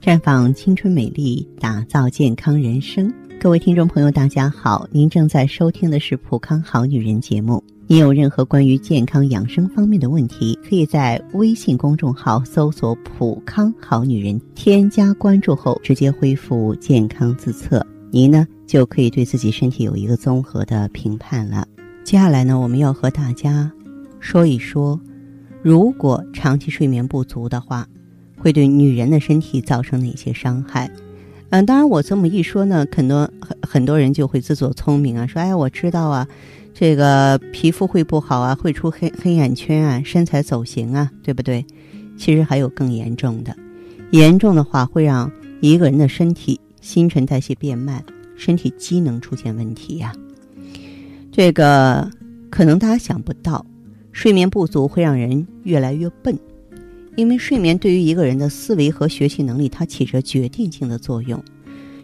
绽放青春美丽，打造健康人生。各位听众朋友，大家好，您正在收听的是《普康好女人》节目。您有任何关于健康养生方面的问题，可以在微信公众号搜索“普康好女人”，添加关注后直接恢复健康自测，您呢就可以对自己身体有一个综合的评判了。接下来呢，我们要和大家说一说，如果长期睡眠不足的话。会对女人的身体造成哪些伤害？嗯，当然，我这么一说呢，很多很很多人就会自作聪明啊，说：“哎，我知道啊，这个皮肤会不好啊，会出黑黑眼圈啊，身材走形啊，对不对？”其实还有更严重的，严重的话会让一个人的身体新陈代谢变慢，身体机能出现问题呀。这个可能大家想不到，睡眠不足会让人越来越笨。因为睡眠对于一个人的思维和学习能力，它起着决定性的作用。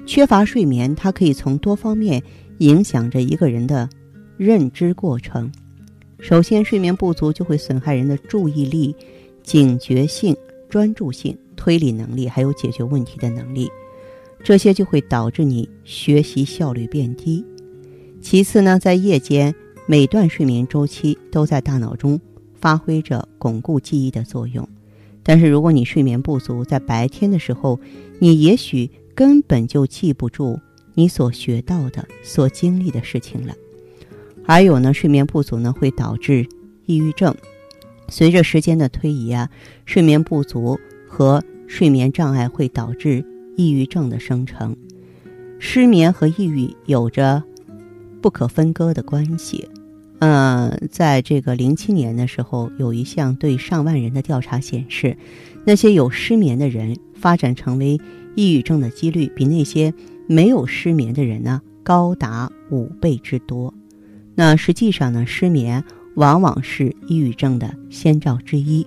缺乏睡眠，它可以从多方面影响着一个人的认知过程。首先，睡眠不足就会损害人的注意力、警觉性、专注性、推理能力，还有解决问题的能力。这些就会导致你学习效率变低。其次呢，在夜间，每段睡眠周期都在大脑中发挥着巩固记忆的作用。但是，如果你睡眠不足，在白天的时候，你也许根本就记不住你所学到的、所经历的事情了。还有呢，睡眠不足呢会导致抑郁症。随着时间的推移啊，睡眠不足和睡眠障碍会导致抑郁症的生成。失眠和抑郁有着不可分割的关系。嗯，在这个零七年的时候，有一项对上万人的调查显示，那些有失眠的人发展成为抑郁症的几率比那些没有失眠的人呢高达五倍之多。那实际上呢，失眠往往是抑郁症的先兆之一。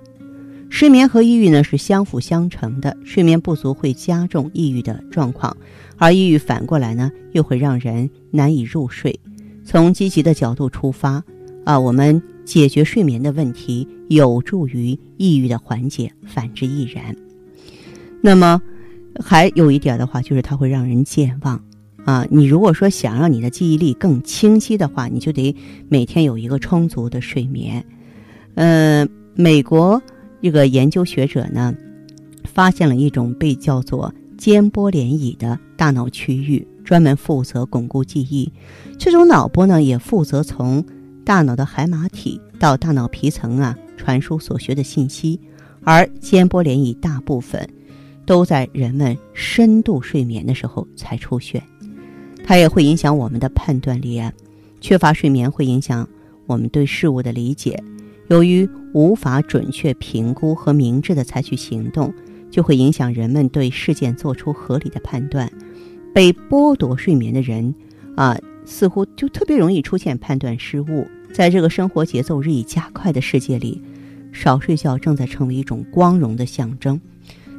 失眠和抑郁呢是相辅相成的，睡眠不足会加重抑郁的状况，而抑郁反过来呢又会让人难以入睡。从积极的角度出发，啊，我们解决睡眠的问题，有助于抑郁的缓解；反之亦然。那么，还有一点的话，就是它会让人健忘。啊，你如果说想让你的记忆力更清晰的话，你就得每天有一个充足的睡眠。嗯，美国一个研究学者呢，发现了一种被叫做间波涟漪的大脑区域。专门负责巩固记忆，这种脑波呢，也负责从大脑的海马体到大脑皮层啊传输所学的信息。而间波涟漪大部分都在人们深度睡眠的时候才出现，它也会影响我们的判断力啊。缺乏睡眠会影响我们对事物的理解，由于无法准确评估和明智的采取行动，就会影响人们对事件做出合理的判断。被剥夺睡眠的人，啊，似乎就特别容易出现判断失误。在这个生活节奏日益加快的世界里，少睡觉正在成为一种光荣的象征。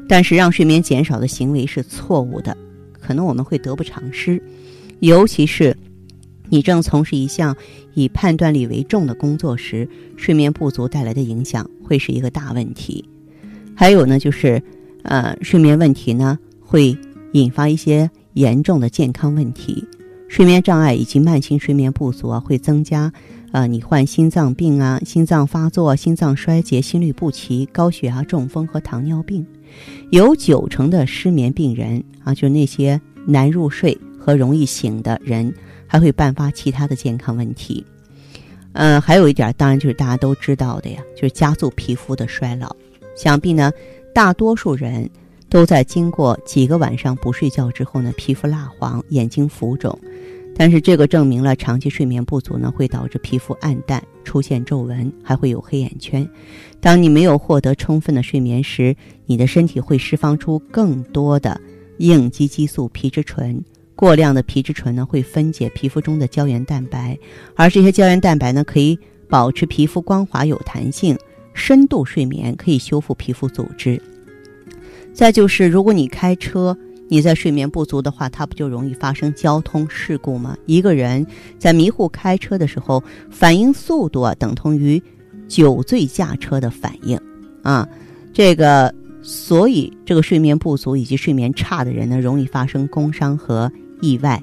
但是，让睡眠减少的行为是错误的，可能我们会得不偿失。尤其是你正从事一项以判断力为重的工作时，睡眠不足带来的影响会是一个大问题。还有呢，就是，呃，睡眠问题呢会引发一些。严重的健康问题，睡眠障碍以及慢性睡眠不足啊，会增加，呃，你患心脏病啊、心脏发作、心脏衰竭、心律不齐、高血压、中风和糖尿病。有九成的失眠病人啊，就是那些难入睡和容易醒的人，还会伴发其他的健康问题。嗯，还有一点，当然就是大家都知道的呀，就是加速皮肤的衰老。想必呢，大多数人。都在经过几个晚上不睡觉之后呢，皮肤蜡黄，眼睛浮肿。但是这个证明了长期睡眠不足呢，会导致皮肤暗淡，出现皱纹，还会有黑眼圈。当你没有获得充分的睡眠时，你的身体会释放出更多的应激激素皮质醇。过量的皮质醇呢，会分解皮肤中的胶原蛋白，而这些胶原蛋白呢，可以保持皮肤光滑有弹性。深度睡眠可以修复皮肤组织。再就是，如果你开车，你在睡眠不足的话，它不就容易发生交通事故吗？一个人在迷糊开车的时候，反应速度啊等同于酒醉驾车的反应，啊，这个所以这个睡眠不足以及睡眠差的人呢，容易发生工伤和意外。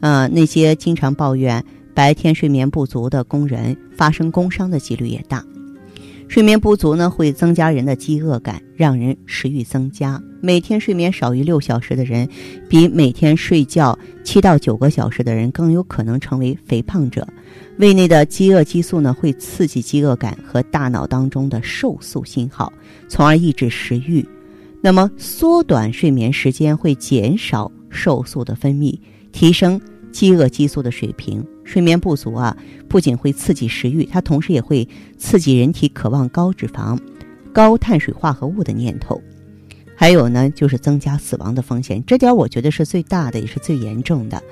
啊，那些经常抱怨白天睡眠不足的工人，发生工伤的几率也大。睡眠不足呢，会增加人的饥饿感，让人食欲增加。每天睡眠少于六小时的人，比每天睡觉七到九个小时的人更有可能成为肥胖者。胃内的饥饿激素呢，会刺激饥饿感和大脑当中的瘦素信号，从而抑制食欲。那么，缩短睡眠时间会减少瘦素的分泌，提升饥饿激素的水平。睡眠不足啊，不仅会刺激食欲，它同时也会刺激人体渴望高脂肪、高碳水化合物的念头。还有呢，就是增加死亡的风险。这点我觉得是最大的，也是最严重的。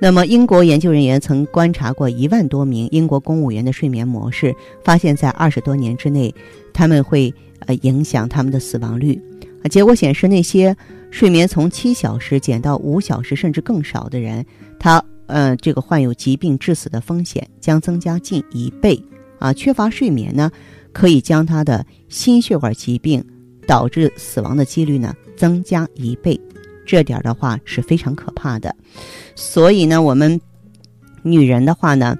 那么，英国研究人员曾观察过一万多名英国公务员的睡眠模式，发现，在二十多年之内，他们会呃影响他们的死亡率。啊，结果显示，那些睡眠从七小时减到五小时甚至更少的人，他。呃，这个患有疾病致死的风险将增加近一倍啊！缺乏睡眠呢，可以将他的心血管疾病导致死亡的几率呢增加一倍，这点的话是非常可怕的。所以呢，我们女人的话呢，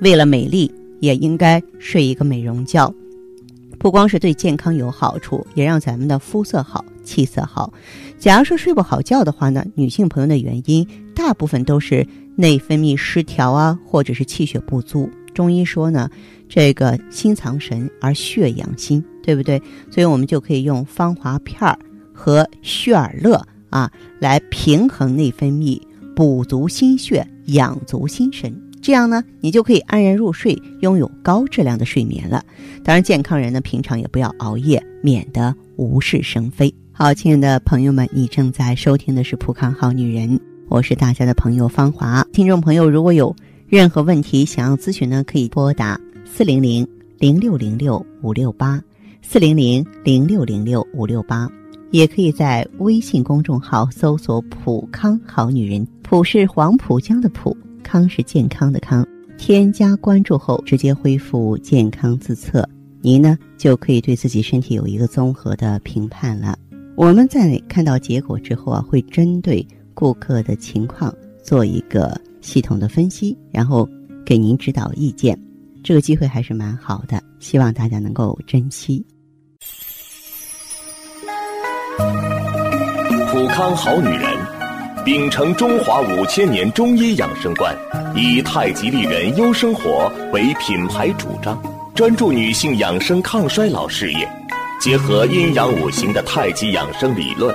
为了美丽，也应该睡一个美容觉，不光是对健康有好处，也让咱们的肤色好、气色好。假如说睡不好觉的话呢，女性朋友的原因大部分都是。内分泌失调啊，或者是气血不足。中医说呢，这个心藏神而血养心，对不对？所以我们就可以用芳华片儿和血尔乐啊，来平衡内分泌，补足心血，养足心神。这样呢，你就可以安然入睡，拥有高质量的睡眠了。当然，健康人呢，平常也不要熬夜，免得无事生非。好，亲爱的朋友们，你正在收听的是《普康好女人》。我是大家的朋友芳华，听众朋友如果有任何问题想要咨询呢，可以拨打四零零零六零六五六八四零零零六零六五六八，也可以在微信公众号搜索“普康好女人”，普是黄浦江的浦，康是健康的康。添加关注后，直接恢复健康自测，您呢就可以对自己身体有一个综合的评判了。我们在看到结果之后啊，会针对。顾客的情况做一个系统的分析，然后给您指导意见，这个机会还是蛮好的，希望大家能够珍惜。普康好女人，秉承中华五千年中医养生观，以太极丽人优生活为品牌主张，专注女性养生抗衰老事业，结合阴阳五行的太极养生理论。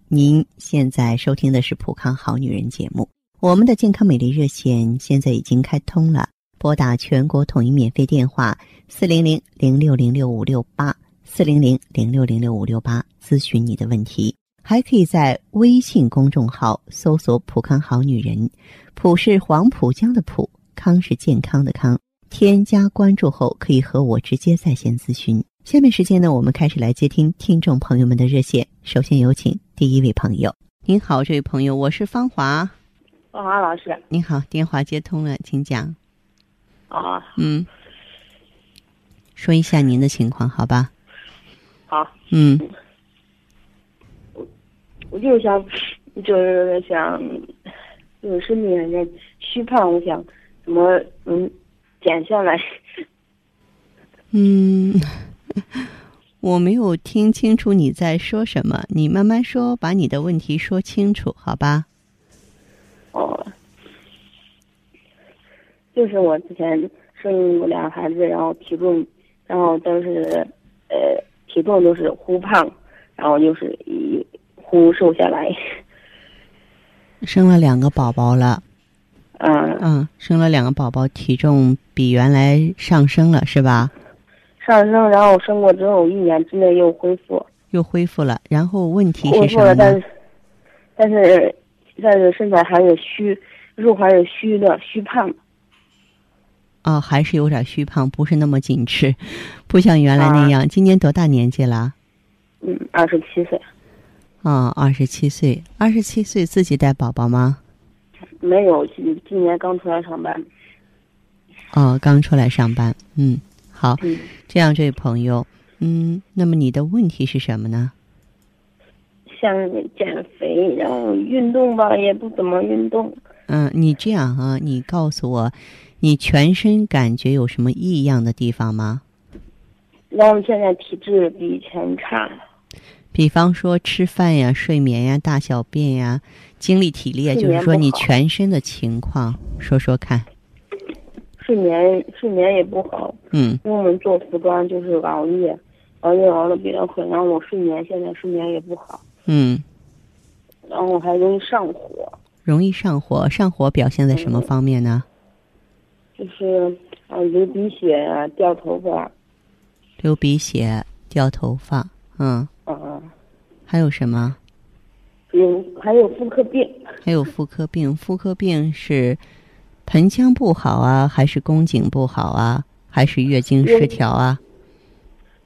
您现在收听的是《普康好女人》节目，我们的健康美丽热线现在已经开通了，拨打全国统一免费电话四零零零六零六五六八四零零零六零六五六八咨询你的问题，还可以在微信公众号搜索“普康好女人”，普是黄浦江的浦，康是健康的康，添加关注后可以和我直接在线咨询。下面时间呢，我们开始来接听听众朋友们的热线。首先有请第一位朋友。您好，这位朋友，我是芳华。芳华老师。您好，电话接通了，请讲。啊。嗯。说一下您的情况，好吧？好。嗯。我我就是想，就是想，就是身体有点虚胖，我想怎么嗯减下来。嗯，我没有听清楚你在说什么，你慢慢说，把你的问题说清楚，好吧？哦，就是我之前生过俩孩子，然后体重，然后都是呃体重都是忽胖，然后就是一忽瘦下来。生了两个宝宝了。嗯。嗯，生了两个宝宝，体重比原来上升了，是吧？上升，然后生过之后一年之内又恢复，又恢复了。然后问题是什么呢？但是但是身材还是虚，肉还是虚的，虚胖。哦，还是有点虚胖，不是那么紧致，不像原来那样。今年多大年纪了？嗯，二十七岁。哦，二十七岁，二十七岁自己带宝宝吗？没有，今今年刚出来上班。哦，刚出来上班。嗯，好。嗯。这样，这位朋友，嗯，那么你的问题是什么呢？想减肥，然后运动吧，也不怎么运动。嗯，你这样啊，你告诉我。你全身感觉有什么异样的地方吗？然后现在体质比以前差。比方说吃饭呀、睡眠呀、大小便呀、精力体力，就是说你全身的情况，说说看。睡眠睡眠也不好。嗯。因为我们做服装就是熬夜，熬夜熬的比较狠，然后我睡眠现在睡眠也不好。嗯。然后还容易上火。容易上火，上火表现在什么方面呢？就是啊，流鼻血啊，掉头发。流鼻血，掉头发，嗯。啊。还有什么？有，还有妇科病。还有妇科病，妇科病是盆腔不好啊，还是宫颈不好啊，还是月经失调啊？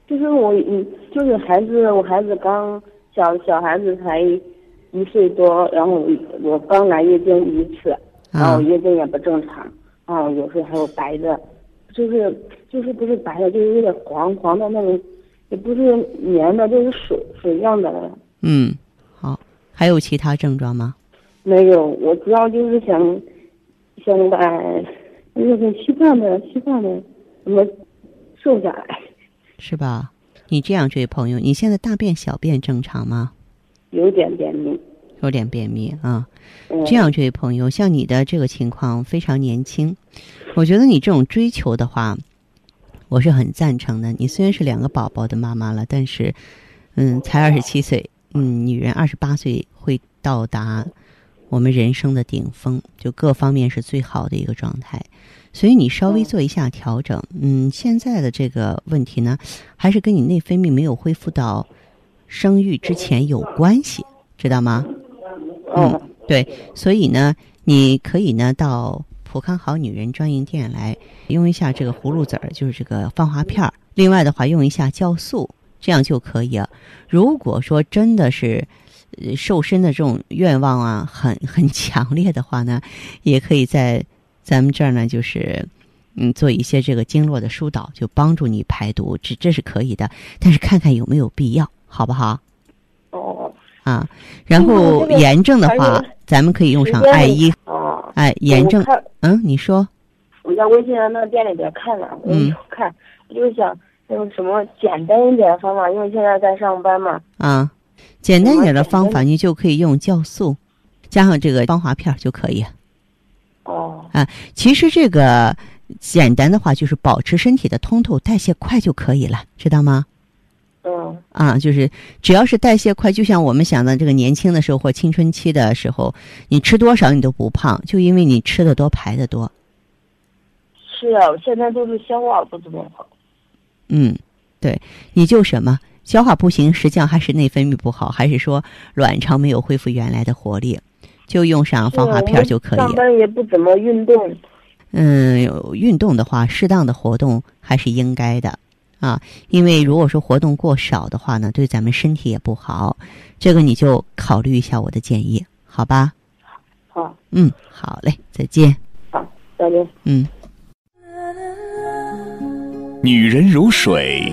就是我，嗯，就是孩子，我孩子刚小小孩子才一岁多，然后我刚来月经一次，然后月经也不正常。啊，有时候还有白的，就是就是不是白的，就是有点黄黄的那种，也不是黏的，就是水水样的。嗯，好，还有其他症状吗？没有，我主要就是想想把那个虚胖的虚胖的怎么瘦下来，是吧？你这样，这位朋友，你现在大便小便正常吗？有点便秘。有点便秘啊，这样，这位朋友，像你的这个情况非常年轻，我觉得你这种追求的话，我是很赞成的。你虽然是两个宝宝的妈妈了，但是，嗯，才二十七岁，嗯，女人二十八岁会到达我们人生的顶峰，就各方面是最好的一个状态。所以你稍微做一下调整，嗯，现在的这个问题呢，还是跟你内分泌没有恢复到生育之前有关系，知道吗？嗯，对，所以呢，你可以呢到普康好女人专营店来用一下这个葫芦籽儿，就是这个芳华片儿。另外的话，用一下酵素，这样就可以了。如果说真的是瘦身的这种愿望啊，很很强烈的话呢，也可以在咱们这儿呢，就是嗯做一些这个经络的疏导，就帮助你排毒，这这是可以的。但是看看有没有必要，好不好？哦。啊，然后炎症的话，咱们可以用上艾依。哦，哎，炎症，嗯，你说。我在微信上那店里边看了，我看，我就想用什么简单一点的方法，因为现在在上班嘛。啊，简单一点的方法，你就可以用酵素，加上这个芳华片就可以。哦。啊，其实这个简单的话，就是保持身体的通透、代谢快就可以了，知道吗？嗯啊，就是只要是代谢快，就像我们想的这个年轻的时候或青春期的时候，你吃多少你都不胖，就因为你吃的多排的多。是啊，现在都是消化不怎么好。嗯，对，你就什么消化不行，实际上还是内分泌不好，还是说卵巢没有恢复原来的活力，就用上防滑片就可以。上班也不怎么运动。嗯，运动的话，适当的活动还是应该的。啊，因为如果说活动过少的话呢，对咱们身体也不好，这个你就考虑一下我的建议，好吧？好，嗯，好嘞，再见。好，再见。嗯。女人如水，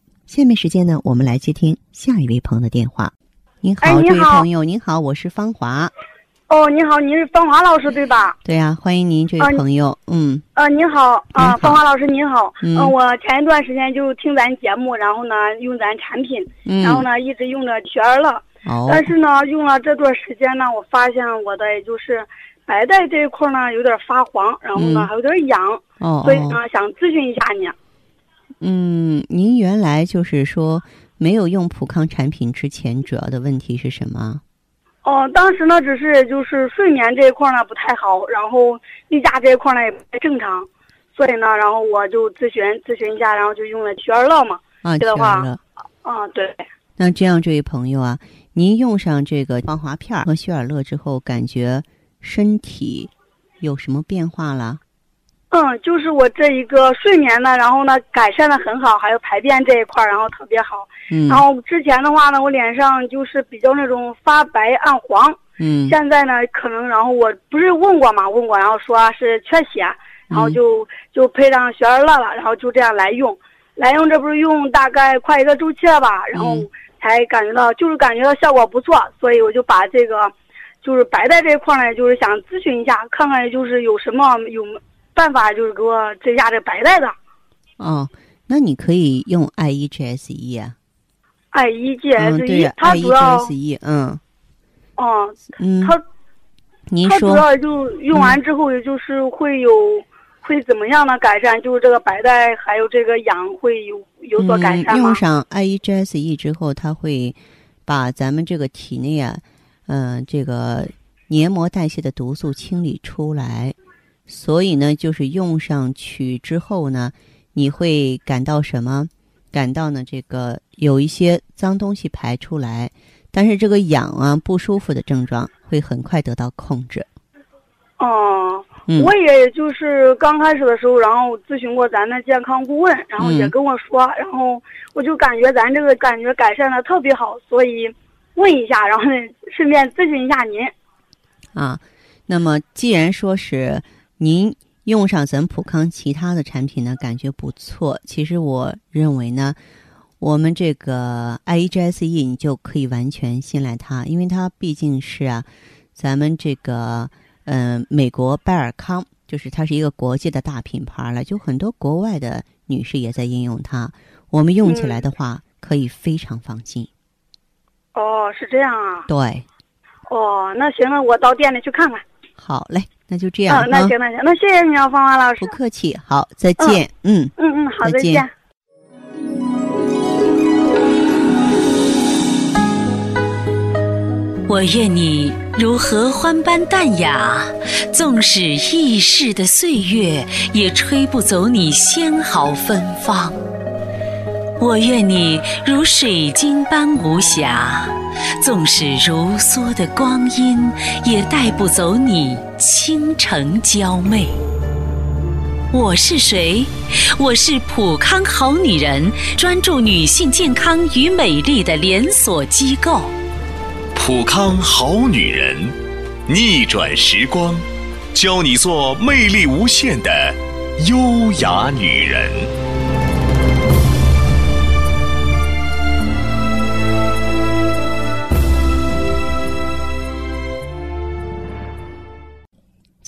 下面时间呢，我们来接听下一位朋友的电话。您好，这位朋友，您好，我是芳华。哦，您好，您是芳华老师对吧？对呀，欢迎您，这位朋友。嗯。呃，您好，啊，芳华老师您好。嗯。我前一段时间就听咱节目，然后呢用咱产品，然后呢一直用着雪儿乐。哦。但是呢，用了这段时间呢，我发现我的就是白带这一块呢有点发黄，然后呢还有点痒。哦。所以呢，想咨询一下你。嗯，您原来就是说没有用普康产品之前，主要的问题是什么？哦，当时呢，只是就是睡眠这一块呢不太好，然后例假这一块呢也不太正常，所以呢，然后我就咨询咨询一下，然后就用了曲尔乐嘛。啊，曲尔乐。啊，对。那这样，这位朋友啊，您用上这个防滑片和雪尔乐之后，感觉身体有什么变化了？嗯，就是我这一个睡眠呢，然后呢改善的很好，还有排便这一块然后特别好。嗯。然后之前的话呢，我脸上就是比较那种发白暗黄。嗯。现在呢，可能然后我不是问过嘛，问过，然后说是缺血，然后就就配上雪儿乐了，然后就这样来用，来用这不是用大概快一个周期了吧，然后才感觉到就是感觉到效果不错，所以我就把这个就是白带这一块呢，就是想咨询一下，看看就是有什么有。办法就是给我这下这白带的，哦，那你可以用 I E G S E 啊，I E G S E，它主要嗯，哦，嗯，它，您说，它主要就用完之后，也就是会有会怎么样的改善？就是这个白带还有这个痒会有有所改善吗？用上 I E G S E 之后，它会把咱们这个体内啊，嗯，这个黏膜代谢的毒素清理出来。所以呢，就是用上去之后呢，你会感到什么？感到呢，这个有一些脏东西排出来，但是这个痒啊、不舒服的症状会很快得到控制。哦，我也就是刚开始的时候，然后咨询过咱的健康顾问，然后也跟我说，然后我就感觉咱这个感觉改善的特别好，所以问一下，然后顺便咨询一下您。啊，那么既然说是。您用上咱普康其他的产品呢，感觉不错。其实我认为呢，我们这个 I E G S E 你就可以完全信赖它，因为它毕竟是啊，咱们这个嗯美国拜尔康，就是它是一个国际的大品牌了，就很多国外的女士也在应用它。我们用起来的话，可以非常放心。哦，是这样啊。对。哦，那行了，我到店里去看看。好嘞。那就这样啊，那行那行，那谢谢你啊，芳华老师。不客气，好，再见。嗯嗯嗯，好，再见。我愿你如合欢般淡雅，纵使易逝的岁月，也吹不走你纤毫芬芳。我愿你如水晶般无瑕，纵使如梭的光阴，也带不走你倾城娇媚。我是谁？我是普康好女人，专注女性健康与美丽的连锁机构。普康好女人，逆转时光，教你做魅力无限的优雅女人。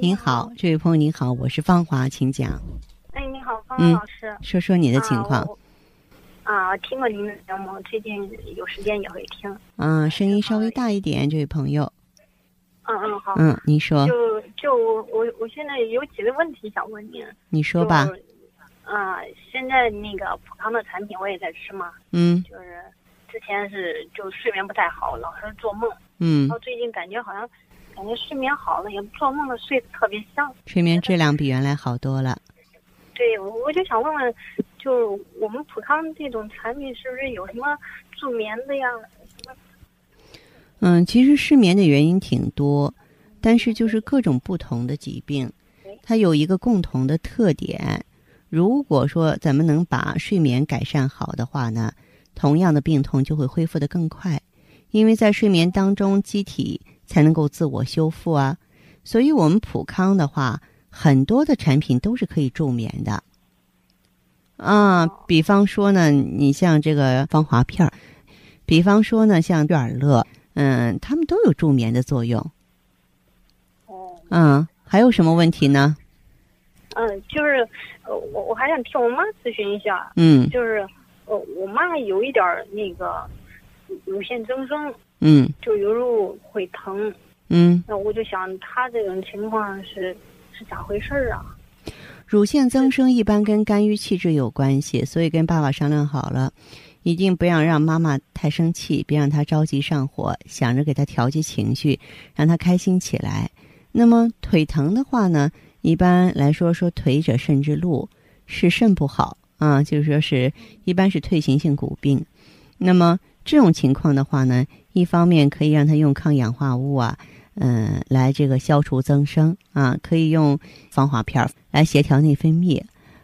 您好，这位朋友您好，我是芳华，请讲。哎，你好，芳华老师，说说你的情况。啊，听过您的节目，最近有时间也会听。嗯，声音稍微大一点，这位朋友。嗯嗯，好。嗯，您说。就就我我现在有几个问题想问您。你说吧。啊，现在那个普康的产品我也在吃嘛。嗯。就是之前是就睡眠不太好，老是做梦。嗯。然后最近感觉好像感觉睡眠好了，也做梦了睡得特别香。睡眠质量比原来好多了。对，我就想问问。就我们普康这种产品是不是有什么助眠的呀？嗯，其实失眠的原因挺多，但是就是各种不同的疾病，它有一个共同的特点。如果说咱们能把睡眠改善好的话呢，同样的病痛就会恢复的更快，因为在睡眠当中，机体才能够自我修复啊。所以我们普康的话，很多的产品都是可以助眠的。啊，比方说呢，你像这个芳华片儿，比方说呢，像悦尔乐，嗯，他们都有助眠的作用。哦。嗯，还有什么问题呢？嗯，就是呃，我我还想替我妈咨询一下。嗯。就是呃，我妈有一点那个乳腺增生。嗯。就有时候会疼。嗯。那我就想，她这种情况是是咋回事儿啊？乳腺增生一般跟肝郁气滞有关系，所以跟爸爸商量好了，一定不要让妈妈太生气，别让她着急上火，想着给她调节情绪，让她开心起来。那么腿疼的话呢，一般来说说腿者肾之路，是肾不好啊，就是说是一般是退行性骨病。那么这种情况的话呢，一方面可以让他用抗氧化物啊。嗯，来这个消除增生啊，可以用防滑片来协调内分泌。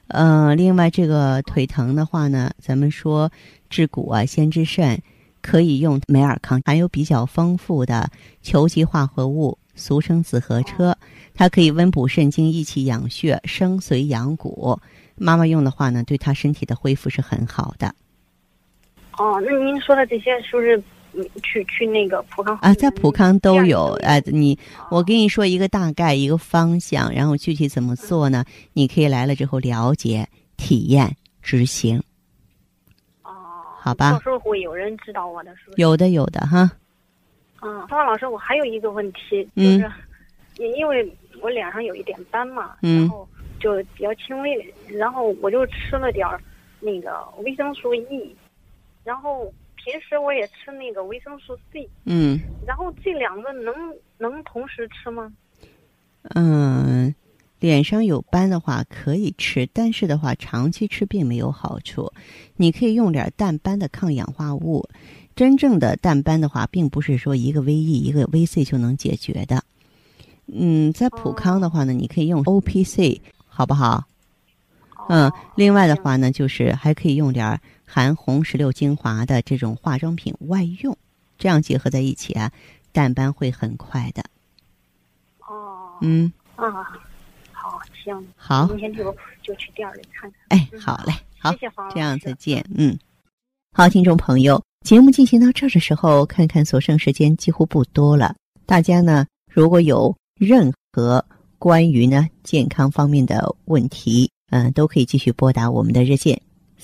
呃，另外这个腿疼的话呢，咱们说治骨啊，先治肾，可以用美尔康，含有比较丰富的球基化合物，俗称紫河车，它可以温补肾精、益气养血、生髓养骨。妈妈用的话呢，对她身体的恢复是很好的。哦，那您说的这些是不是？去去那个普康啊，在普康都有哎，你我跟你说一个大概一个方向，然后具体怎么做呢？你可以来了之后了解、体验、执行。哦，好吧。到时候会有人指导我的，是不是？有的，有的哈。嗯，方老师，我还有一个问题，就是因为我脸上有一点斑嘛，然后就比较轻微，然后我就吃了点儿那个维生素 E，然后。平时我也吃那个维生素 C，嗯，然后这两个能能同时吃吗？嗯，脸上有斑的话可以吃，但是的话长期吃并没有好处。你可以用点淡斑的抗氧化物。真正的淡斑的话，并不是说一个 VE 一个 VC 就能解决的。嗯，在普康的话呢，你可以用 OPC，好不好？嗯，另外的话呢，就是还可以用点含红石榴精华的这种化妆品外用，这样结合在一起啊，淡斑会很快的。哦。嗯。啊，好，行。好。明天就就去店里看看。哎，好嘞，好。谢谢黄这样再见。嗯。好，听众朋友，节目进行到这儿的时候，看看所剩时间几乎不多了。大家呢，如果有任何关于呢健康方面的问题，嗯，都可以继续拨打我们的热线